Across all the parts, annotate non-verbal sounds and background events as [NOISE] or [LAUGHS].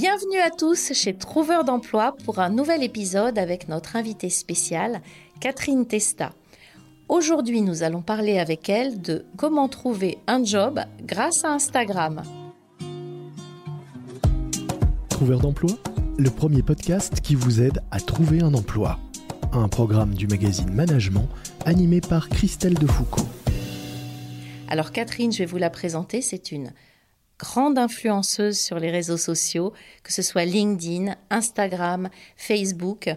Bienvenue à tous chez Trouveur d'emploi pour un nouvel épisode avec notre invitée spéciale, Catherine Testa. Aujourd'hui, nous allons parler avec elle de comment trouver un job grâce à Instagram. Trouveur d'emploi, le premier podcast qui vous aide à trouver un emploi. Un programme du magazine Management animé par Christelle Defoucault. Alors Catherine, je vais vous la présenter, c'est une grande influenceuse sur les réseaux sociaux, que ce soit LinkedIn, Instagram, Facebook.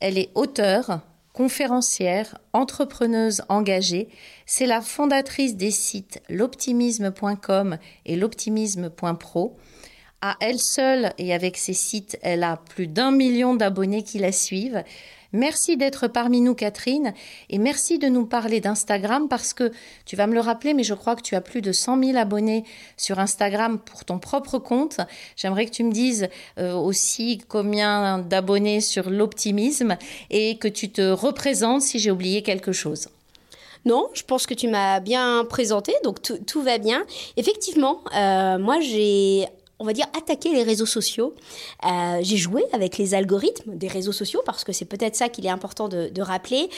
Elle est auteure, conférencière, entrepreneuse engagée. C'est la fondatrice des sites l'optimisme.com et l'optimisme.pro. À elle seule et avec ses sites, elle a plus d'un million d'abonnés qui la suivent. Merci d'être parmi nous, Catherine, et merci de nous parler d'Instagram parce que tu vas me le rappeler, mais je crois que tu as plus de 100 000 abonnés sur Instagram pour ton propre compte. J'aimerais que tu me dises euh, aussi combien d'abonnés sur l'optimisme et que tu te représentes si j'ai oublié quelque chose. Non, je pense que tu m'as bien présenté, donc tout, va bien. Effectivement, euh, moi j'ai on va dire, attaquer les réseaux sociaux. Euh, j'ai joué avec les algorithmes des réseaux sociaux parce que c'est peut-être ça qu'il est important de, rappeler,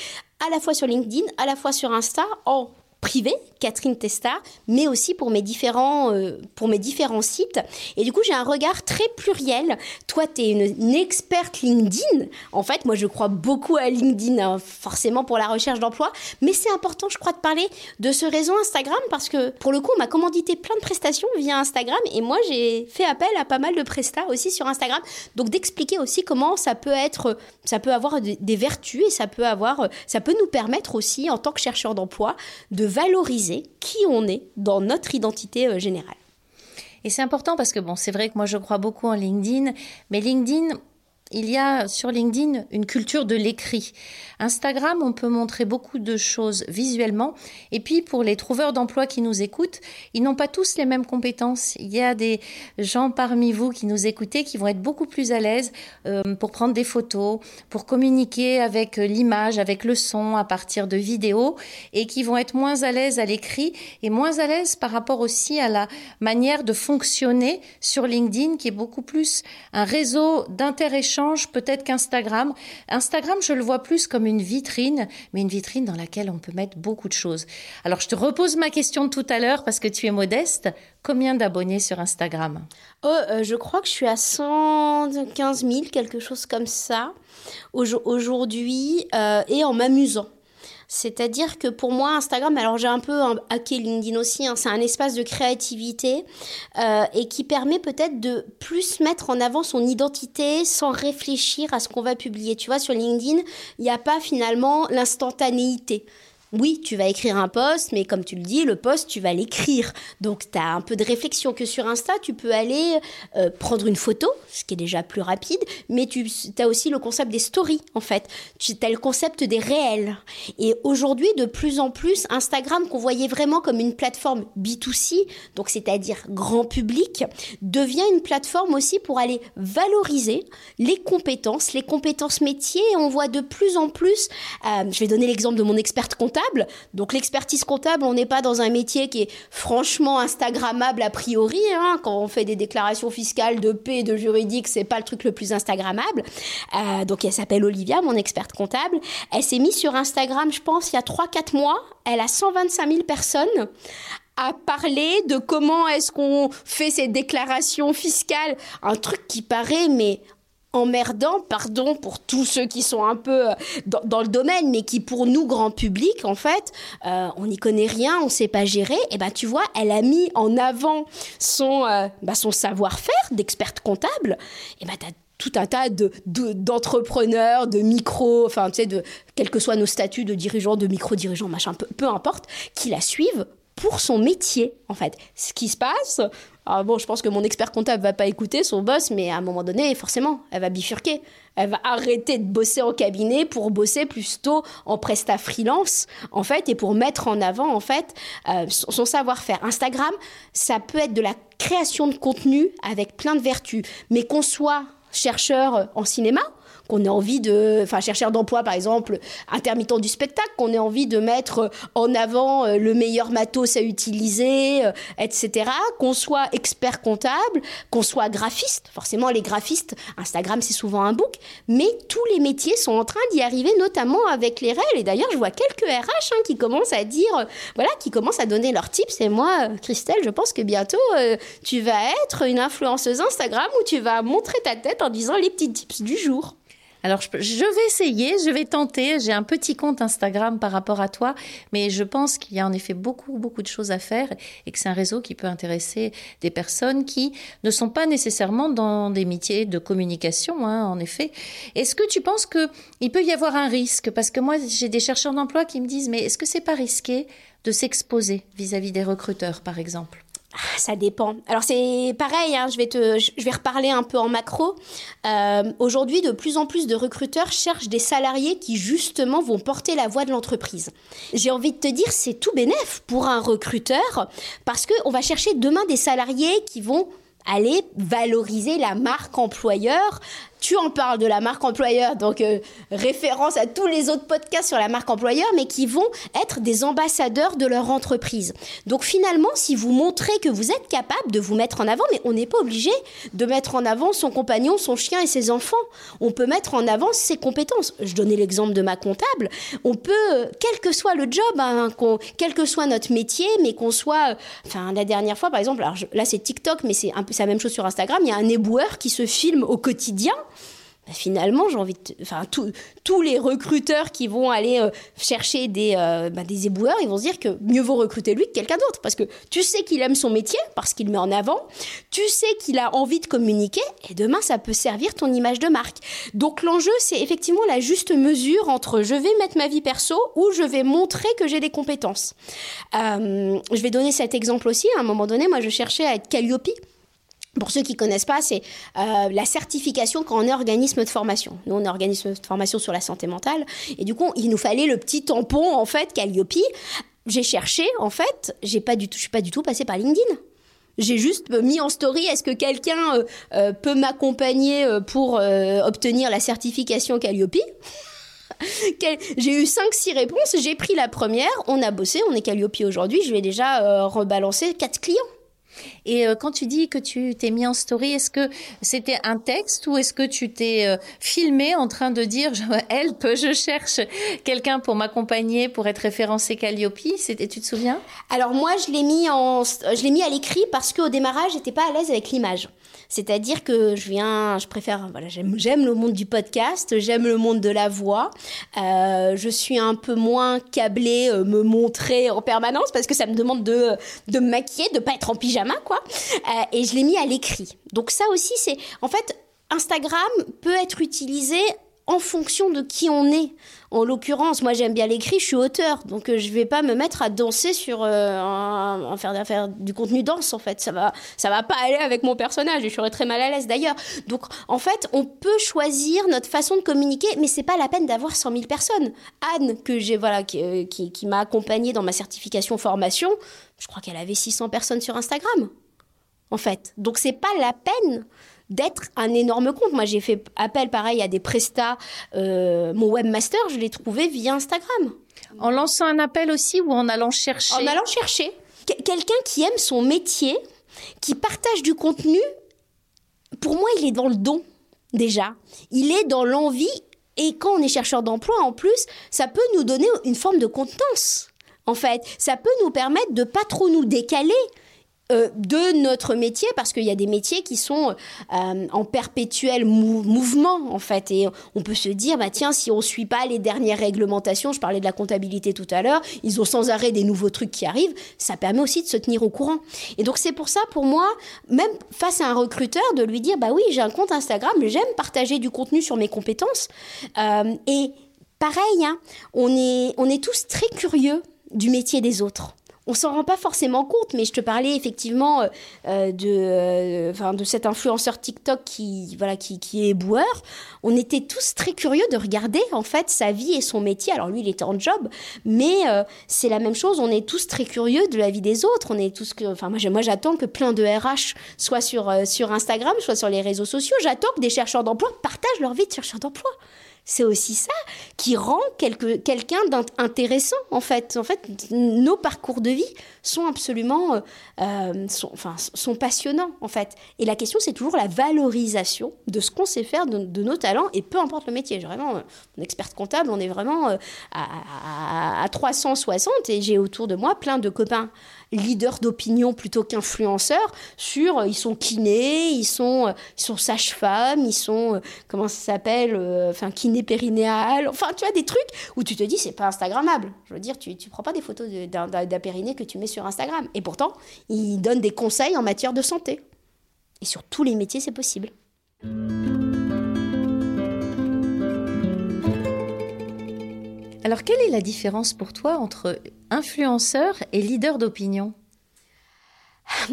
à la fois sur LinkedIn, à la fois sur Insta, en privé, Catherine Testa, mais aussi pour mes différents, euh, pour mes différents sites. Et du coup, j'ai un regard très pluriel. Toi, tu es une, experte LinkedIn. En fait, moi, je crois beaucoup à LinkedIn, hein, forcément pour la recherche d'emploi. Mais c'est important, je crois, de parler de ce réseau Instagram parce que, pour le coup, on m'a commandité plein de prestations via Instagram. Et moi, j'ai fait appel à pas mal de prestats aussi sur Instagram. Donc, d'expliquer aussi comment ça peut être, ça peut avoir des, des vertus et ça peut avoir, ça peut nous permettre aussi, en tant que chercheur d'emploi, de valoriser qui on est dans notre identité euh, générale. Et c'est important parce que bon, c'est vrai que moi je crois beaucoup en LinkedIn, mais LinkedIn, il y a sur LinkedIn une culture de l'écrit. Instagram, on peut montrer beaucoup de choses visuellement. Et puis, pour les trouveurs d'emploi qui nous écoutent, ils n'ont pas tous les mêmes compétences. Il y a des gens parmi vous qui nous écoutez qui vont être beaucoup plus à l'aise euh, pour prendre des photos, pour communiquer avec l'image, avec le son à partir de vidéos et qui vont être moins à l'aise à l'écrit et moins à l'aise par rapport aussi à la manière de fonctionner sur LinkedIn qui est beaucoup plus un réseau d'inter-échange peut-être qu'Instagram. Instagram, je le vois plus comme une vitrine, mais une vitrine dans laquelle on peut mettre beaucoup de choses. Alors, je te repose ma question de tout à l'heure parce que tu es modeste. Combien d'abonnés sur Instagram? Oh, euh, Je crois que je suis à 115 000, quelque chose comme ça, aujourd'hui, euh, et en m'amusant. C'est-à-dire que pour moi, Instagram, alors j'ai un peu hacké LinkedIn aussi, hein, c'est un espace de créativité euh, et qui permet peut-être de plus mettre en avant son identité sans réfléchir à ce qu'on va publier. Tu vois, sur LinkedIn, il n'y a pas finalement l'instantanéité oui, tu vas écrire un post, mais comme tu le dis, le post, tu vas l'écrire. Donc, tu as un peu de réflexion que sur Insta, tu peux aller euh, prendre une photo, ce qui est déjà plus rapide, mais tu as aussi le concept des stories, en fait. Tu as le concept des réels. Et aujourd'hui, de plus en plus, Instagram, qu'on voyait vraiment comme une plateforme B2C, donc c'est-à-dire grand public, devient une plateforme aussi pour aller valoriser les compétences, les compétences métiers. Et on voit de plus en plus, euh, je vais donner l'exemple de mon experte comptable, donc l'expertise comptable, on n'est pas dans un métier qui est franchement instagrammable a priori. Hein. Quand on fait des déclarations fiscales de paix, de juridique, c'est pas le truc le plus instagrammable. Euh, donc elle s'appelle Olivia, mon experte comptable. Elle s'est mise sur Instagram, je pense, il y a 3-4 mois. Elle a 125 000 personnes à parler de comment est-ce qu'on fait ces déclarations fiscales. Un truc qui paraît, mais emmerdant, pardon pour tous ceux qui sont un peu euh, dans, le domaine, mais qui pour nous, grand public, en fait, euh, on n'y connaît rien, on ne sait pas gérer, et ben tu vois, elle a mis en avant son, euh, bah, son savoir-faire d'experte comptable, et ben as tout un tas de, d'entrepreneurs, de, micro, enfin, tu sais, de, quels que soient nos statuts de dirigeants, de micro-dirigeants, machin, peu importe, qui la suivent pour son métier, en fait. Ce qui se passe, alors bon, je pense que mon expert comptable va pas écouter son boss, mais à un moment donné, forcément, elle va bifurquer. Elle va arrêter de bosser en cabinet pour bosser plutôt en presta freelance, en fait, et pour mettre en avant, en fait, euh, son savoir-faire. Instagram, ça peut être de la création de contenu avec plein de vertus, mais qu'on soit chercheur en cinéma, qu'on ait envie de, enfin chercheur d'emploi par exemple, intermittent du spectacle, qu'on ait envie de mettre en avant euh, le meilleur matos à utiliser, euh, etc. Qu'on soit expert comptable, qu'on soit graphiste. Forcément, les graphistes, Instagram c'est souvent un book, mais tous les métiers sont en train d'y arriver, notamment avec les règles. Et d'ailleurs, je vois quelques RH hein, qui commencent à dire, euh, voilà, qui commencent à donner leurs tips. Et moi, Christelle, je pense que bientôt tu vas être une influenceuse Instagram où tu vas montrer ta tête en disant les petits tips du jour. Alors, je, vais essayer, je vais tenter. J'ai un petit compte Instagram par rapport à toi, mais je pense qu'il y a en effet beaucoup, beaucoup de choses à faire et que c'est un réseau qui peut intéresser des personnes qui ne sont pas nécessairement dans des métiers de communication, hein, en effet. Est-ce que tu penses qu'il peut y avoir un risque? Parce que moi, j'ai des chercheurs d'emploi qui me disent, mais est-ce que c'est pas risqué de s'exposer vis-à-vis des recruteurs, par exemple? Ça dépend. Alors c'est pareil, hein, je, vais te, je vais reparler un peu en macro. Euh, aujourd'hui, de plus en plus de recruteurs cherchent des salariés qui justement vont porter la voix de l'entreprise. J'ai envie de te dire, c'est tout bénef pour un recruteur parce qu'on va chercher demain des salariés qui vont aller valoriser la marque employeur tu en parles de la marque employeur, donc euh, référence à tous les autres podcasts sur la marque employeur, mais qui vont être des ambassadeurs de leur entreprise. Donc finalement, si vous montrez que vous êtes capable de vous mettre en avant, mais on n'est pas obligé de mettre en avant son compagnon, son chien et ses enfants. On peut mettre en avant ses compétences. Je donnais l'exemple de ma comptable. On peut, quel que soit le job, hein, quel que soit notre métier, mais qu'on soit, enfin la dernière fois par exemple, alors là c'est TikTok, mais c'est un peu la même chose sur Instagram. Il y a un éboueur qui se filme au quotidien finalement, j'ai envie enfin, tous les recruteurs qui vont aller euh, chercher des, euh, bah, des éboueurs, ils vont se dire que mieux vaut recruter lui que quelqu'un d'autre. Parce que tu sais qu'il aime son métier, parce qu'il met en avant, tu sais qu'il a envie de communiquer, et demain, ça peut servir ton image de marque. Donc l'enjeu, c'est effectivement la juste mesure entre je vais mettre ma vie perso ou je vais montrer que j'ai des compétences. Euh, je vais donner cet exemple aussi. À un moment donné, moi, je cherchais à être Calliope. Pour ceux qui connaissent pas, c'est euh, la certification quand on est organisme de formation. Nous, on est organisme de formation sur la santé mentale. Et du coup, il nous fallait le petit tampon, en fait, Calliope. J'ai cherché, en fait, j'ai pas du tout, suis pas du tout passée par LinkedIn. J'ai juste mis en story, est-ce que quelqu'un euh, euh, peut m'accompagner pour obtenir la certification Calliope? [LAUGHS] J'ai eu 5-6 réponses, j'ai pris la première, on a bossé, on est Calliope aujourd'hui, je vais déjà rebalancer 4 clients. Et euh, quand tu dis que tu t'es mis en story, est-ce que c'était un texte ou est-ce que tu t'es euh, filmé en train de dire help, [LAUGHS] je cherche quelqu'un pour m'accompagner pour être référencé Calliope? Tu te souviens? Alors moi, je l'ai mis en, je l'ai mis à l'écrit parce qu'au démarrage, j'étais pas à l'aise avec l'image. C'est-à-dire que je viens, je préfère, voilà, j'aime, le monde du podcast, j'aime le monde de la voix. Euh, je suis un peu moins câblée, euh, me montrer en permanence parce que ça me demande de, de me maquiller, de pas être en pyjama, quoi. Euh, et je l'ai mis à l'écrit. Donc ça aussi, c'est, en fait, Instagram peut être utilisé en fonction de qui on est. En l'occurrence, moi j'aime bien l'écrit, je suis auteur, donc euh, je vais pas me mettre à danser sur euh, faire, faire, du contenu danse en fait. Ça va, ça va pas aller avec mon personnage. Et je serais très mal à l'aise d'ailleurs. Donc en fait, on peut choisir notre façon de communiquer, mais c'est pas la peine d'avoir 100 000 personnes. Anne que j'ai voilà qui, euh, qui, qui m'a accompagnée dans ma certification formation, je crois qu'elle avait 600 personnes sur Instagram. En fait, donc c'est pas la peine d'être un énorme compte. Moi, j'ai fait appel pareil à des prestats. Euh, mon webmaster, je l'ai trouvé via Instagram. En lançant un appel aussi ou en allant chercher En allant chercher. Quelqu'un qui aime son métier, qui partage du contenu, pour moi, il est dans le don, déjà. Il est dans l'envie. Et quand on est chercheur d'emploi, en plus, ça peut nous donner une forme de contenance. En fait, ça peut nous permettre de pas trop nous décaler euh, de notre métier parce qu'il y a des métiers qui sont euh, en perpétuel mouvement en fait. Et on peut se dire bah tiens si on suit pas les dernières réglementations je parlais de la comptabilité tout à l'heure ils ont sans arrêt des nouveaux trucs qui arrivent ça permet aussi de se tenir au courant. Et donc c'est pour ça pour moi même face à un recruteur de lui dire bah oui j'ai un compte Instagram j'aime partager du contenu sur mes compétences. Euh, et pareil hein, on est on est tous très curieux du métier des autres on s'en rend pas forcément compte, mais je te parlais effectivement euh, euh, de, euh, de cet influenceur TikTok qui, voilà, qui, qui est boueur. On était tous très curieux de regarder en fait sa vie et son métier. Alors lui, il était en job, mais c'est la même chose. On est tous très curieux de la vie des autres. On est tous enfin moi, j'attends que plein de RH soient sur sur Instagram, soit sur les réseaux sociaux. J'attends que des chercheurs d'emploi partagent leur vie de chercheurs d'emploi c'est aussi ça qui rend quelqu'un d'intéressant en fait. En fait, nos parcours de vie sont absolument, euh, euh, enfin, sont passionnants en fait. Et la question, c'est toujours la valorisation de ce qu'on sait faire, de, nos talents, et peu importe le métier. Vraiment, euh, mon experte comptable, on est vraiment à, à, à 360 et j'ai autour de moi plein de copains leader d'opinion plutôt qu'influenceur sur euh, ils sont kinés, ils sont, euh, ils sont sages-femmes, ils sont, euh, comment ça s'appelle, enfin, kiné périnéal, enfin, tu vois, des trucs où tu te dis c'est pas Instagrammable. Je veux dire, tu, tu prends pas des photos d'un périnée que tu mets sur Instagram. Et pourtant, ils donnent des conseils en matière de santé. Et sur tous les métiers, c'est possible. Alors, quelle est la différence pour toi entre influenceur et leader d'opinion?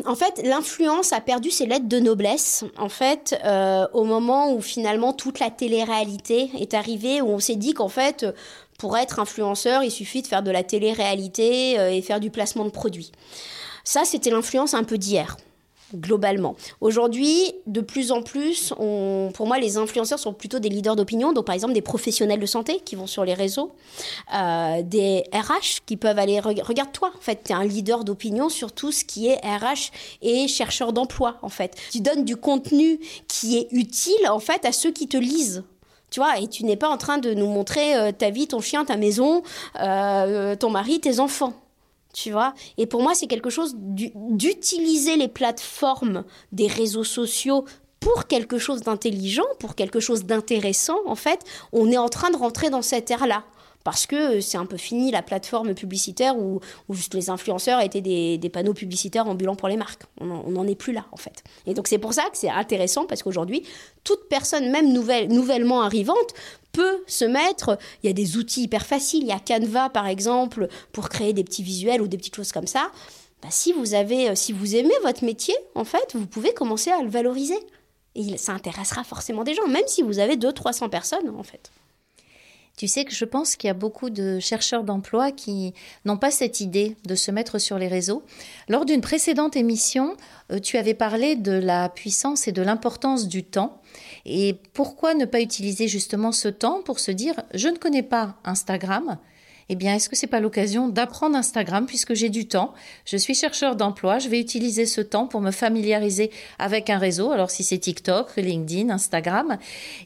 En fait, l'influence a perdu ses lettres de noblesse. En fait, euh, au moment où finalement toute la télé-réalité est arrivée, où on s'est dit qu'en fait, pour être influenceur, il suffit de faire de la télé-réalité euh, et faire du placement de produits. Ça, c'était l'influence un peu d'hier globalement. Aujourd'hui, de plus en plus, pour moi, les influenceurs sont plutôt des leaders d'opinion, donc par exemple des professionnels de santé qui vont sur les réseaux, euh, des RH qui peuvent aller, regarde-toi, en fait, tu es un leader d'opinion sur tout ce qui est RH et chercheur d'emploi, en fait. Tu donnes du contenu qui est utile, en fait, à ceux qui te lisent. Tu vois, et tu n'es pas en train de nous montrer euh, ta vie, ton chien, ta maison, euh, ton mari, tes enfants tu vois. Et pour moi, c'est quelque chose d'utiliser les plateformes des réseaux sociaux pour quelque chose d'intelligent, pour quelque chose d'intéressant, en fait, on est en train de rentrer dans cette ère-là parce que c'est un peu fini la plateforme publicitaire où, juste les influenceurs étaient des, panneaux publicitaires ambulants pour les marques. On n'en est plus là, en fait. Et donc c'est pour ça que c'est intéressant, parce qu'aujourd'hui, toute personne, même nouvelle, nouvellement arrivante, peut se mettre, il y a des outils hyper faciles, il y a Canva par exemple pour créer des petits visuels ou des petites choses comme ça. Bah, si vous avez, si vous aimez votre métier, en fait, vous pouvez commencer à le valoriser. Et ça intéressera forcément des gens, même si vous avez 200-300 personnes, en fait. Tu sais que je pense qu'il y a beaucoup de chercheurs d'emploi qui n'ont pas cette idée de se mettre sur les réseaux. Lors d'une précédente émission, euh, tu avais parlé de la puissance et de l'importance du temps. Et pourquoi ne pas utiliser justement ce temps pour se dire je ne connais pas Instagram eh bien, est-ce que c'est pas l'occasion d'apprendre Instagram puisque j'ai du temps? Je suis chercheur d'emploi, je vais utiliser ce temps pour me familiariser avec un réseau. Alors, si c'est TikTok, LinkedIn, Instagram,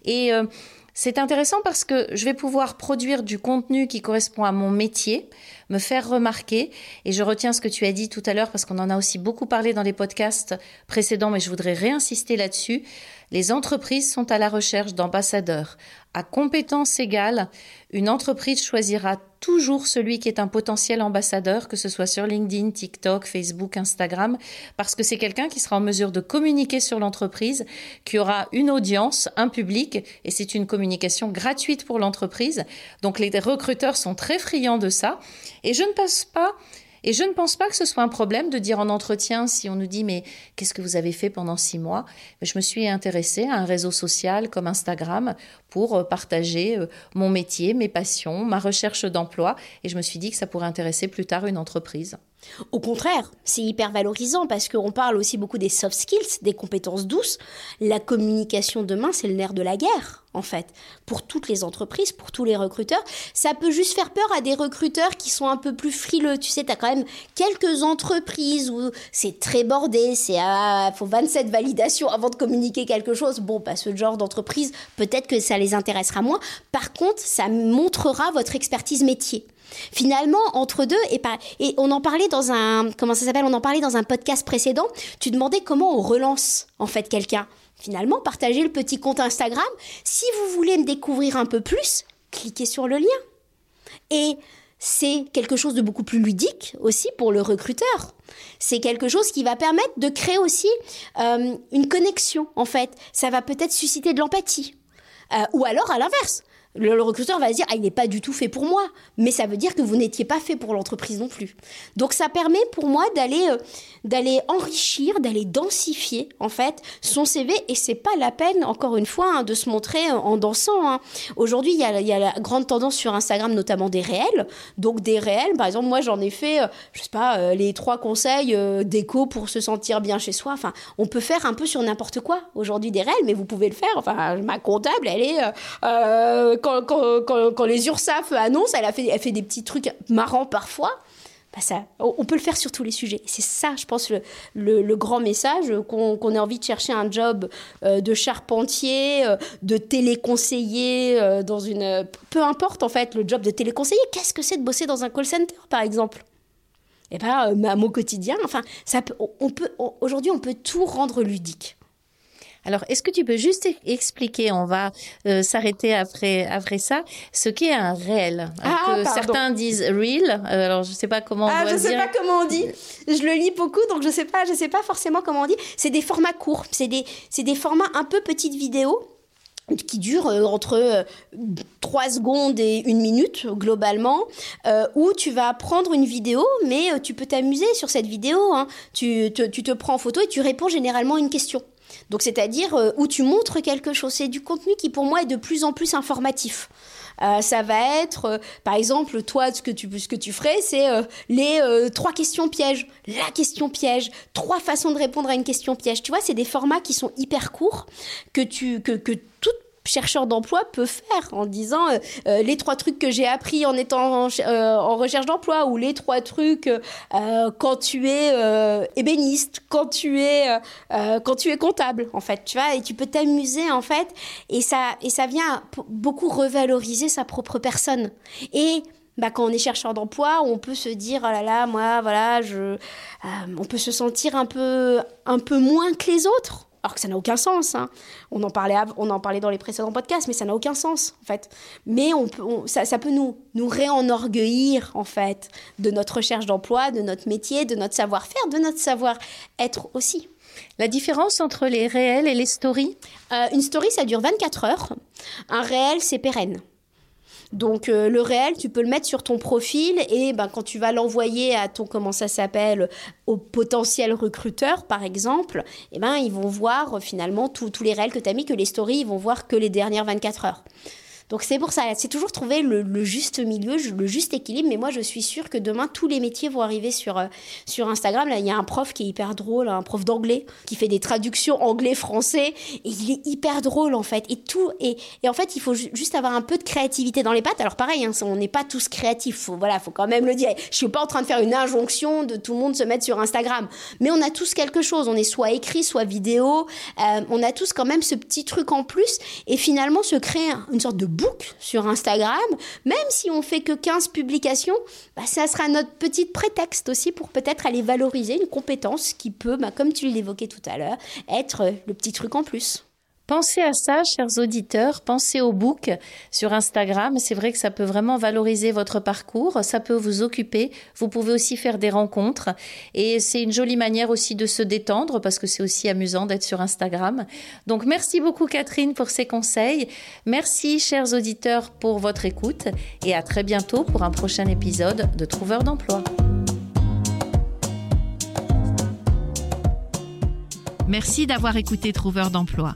et euh, c'est intéressant parce que je vais pouvoir produire du contenu qui correspond à mon métier, me faire remarquer. Et je retiens ce que tu as dit tout à l'heure parce qu'on en a aussi beaucoup parlé dans les podcasts précédents, mais je voudrais réinsister là-dessus. Les entreprises sont à la recherche d'ambassadeurs. À compétences égales, une entreprise choisira toujours celui qui est un potentiel ambassadeur, que ce soit sur LinkedIn, TikTok, Facebook, Instagram, parce que c'est quelqu'un qui sera en mesure de communiquer sur l'entreprise, qui aura une audience, un public, et c'est une communication gratuite pour l'entreprise. Donc les recruteurs sont très friands de ça. Et je ne passe pas et je ne pense pas que ce soit un problème de dire en entretien, si on nous dit mais qu'est-ce que vous avez fait pendant six mois? Je me suis intéressée à un réseau social comme Instagram pour euh, partager euh, mon métier, mes passions, ma recherche d'emploi, et je me suis dit que ça pourrait intéresser plus tard une entreprise. Au contraire, c'est hyper valorisant parce qu'on parle aussi beaucoup des soft skills, des compétences douces. La communication demain, c'est le nerf de la guerre, en fait, pour toutes les entreprises, pour tous les recruteurs. Ça peut juste faire peur à des recruteurs qui sont un peu plus frileux. Tu sais, tu as quand même quelques entreprises où c'est très bordé, c'est à, faut 27 validations avant de communiquer quelque chose. Bon, pas ce genre d'entreprise, peut-être que ça les intéressera moins. Par contre, ça montrera votre expertise métier. Finalement, entre deux, et, on en parlait dans un, comment ça s'appelle, on en parlait dans un podcast précédent, tu demandais comment on relance, en fait, quelqu'un. Finalement, partagez le petit compte Instagram. Si vous voulez me découvrir un peu plus, cliquez sur le lien. Et c'est quelque chose de beaucoup plus ludique aussi pour le recruteur. C'est quelque chose qui va permettre de créer aussi euh, une connexion, en fait. Ça va peut-être susciter de l'empathie. Euh, ou alors, à l'inverse, Le, recruteur va se dire, ah, il n'est pas du tout fait pour moi. Mais ça veut dire que vous n'étiez pas fait pour l'entreprise non plus. Donc ça permet pour moi d'aller euh, d'aller enrichir, d'aller densifier en fait son CV. Et c'est pas la peine, encore une fois, hein, de se montrer euh, en dansant. Hein. Aujourd'hui, il y, a, y a la grande tendance sur Instagram, notamment des réels. Donc des réels, par exemple, moi j'en ai fait, euh, je sais pas, les trois conseils déco pour se sentir bien chez soi. Enfin, on peut faire un peu sur n'importe quoi aujourd'hui des réels, mais vous pouvez le faire. Enfin, ma comptable, elle est quand, les URSAF annoncent, elle, fait, des petits trucs marrants parfois. Bah on peut le faire sur tous les sujets. C'est ça, je pense, le, grand message, qu'on ait envie de chercher un job euh, de charpentier, euh, de téléconseiller, euh, dans une... Peu importe, en fait, le job de téléconseiller. Qu'est-ce que c'est de bosser dans un call center, par exemple? Eh bien, à mon quotidien, enfin, on aujourd'hui, on peut tout rendre ludique. Alors, est-ce que tu peux juste expliquer, on va euh, s'arrêter après, après ça, ce qu'est un réel? Ah, Certains disent real, euh, alors je ne sais pas comment on ah, je ne sais pas comment on dit. Je le lis beaucoup, donc je ne sais pas, je sais pas forcément comment on dit. C'est des formats courts, c'est des, des formats un peu petites vidéos qui durent euh, entre 3 secondes et une minute globalement, où tu vas prendre une vidéo, mais tu peux t'amuser sur cette vidéo. Hein. Tu, te, tu te prends en photo et tu réponds généralement à une question. Donc c'est-à-dire euh, où tu montres quelque chose. C'est du contenu qui pour moi est de plus en plus informatif. Euh, ça va être, euh, par exemple, toi, ce que tu, ce que tu ferais, c'est les trois questions pièges, la question piège, trois façons de répondre à une question piège. Tu vois, c'est des formats qui sont hyper courts, que, tu, que, que toute chercheur d'emploi peut faire en disant euh, euh, les trois trucs que j'ai appris en étant en, euh, recherche d'emploi ou les trois trucs quand tu es ébéniste, quand tu es quand tu es comptable en fait, tu vois et tu peux t'amuser en fait et ça et ça vient beaucoup revaloriser sa propre personne. Et bah, quand on est chercheur d'emploi, on peut se dire, oh là là, moi, voilà, je, on peut se sentir un peu, un peu moins que les autres alors que ça n'a aucun sens. Hein. On, en parlait, on en parlait dans les précédents podcasts, mais ça n'a aucun sens, en fait. Mais on peut, ça, ça, peut nous, nous réenorgueillir, en fait, de notre recherche d'emploi, de notre métier, de notre savoir-faire, de notre savoir-être aussi. La différence entre les réels et les stories? Euh, Une story, ça dure 24 heures. Un réel, c'est pérenne. Donc euh, le réel, tu peux le mettre sur ton profil et ben, quand tu vas l'envoyer à ton, comment ça s'appelle, au potentiel recruteur par exemple, eh ben, ils vont voir finalement tous les réels que tu as mis, que les stories, ils vont voir que les dernières 24 heures. Donc c'est pour ça, c'est toujours trouver le, juste milieu, le juste équilibre. Mais moi, je suis sûre que demain, tous les métiers vont arriver sur, euh, sur Instagram. Là, il y a un prof qui est hyper drôle, un prof d'anglais, qui fait des traductions anglais-français. Et il est hyper drôle, en fait. Et tout, et, et en fait, il faut juste avoir un peu de créativité dans les pattes. Alors pareil, hein, on n'est pas tous créatifs. Faut, voilà, faut quand même le dire. Je suis pas en train de faire une injonction de tout le monde se mettre sur Instagram. Mais on a tous quelque chose. On est soit écrit, soit vidéo. Euh, on a tous quand même ce petit truc en plus. Et finalement, se créer une sorte de sur Instagram, même si on fait que 15 publications, bah, ça sera notre petit prétexte aussi pour peut-être aller valoriser une compétence qui peut, bah, comme tu l'évoquais tout à l'heure, être le petit truc en plus. Pensez à ça, chers auditeurs, pensez au book sur Instagram. C'est vrai que ça peut vraiment valoriser votre parcours, ça peut vous occuper. Vous pouvez aussi faire des rencontres et c'est une jolie manière aussi de se détendre parce que c'est aussi amusant d'être sur Instagram. Donc merci beaucoup Catherine pour ces conseils. Merci, chers auditeurs, pour votre écoute et à très bientôt pour un prochain épisode de Trouveur d'emploi. Merci d'avoir écouté Trouveur d'emploi.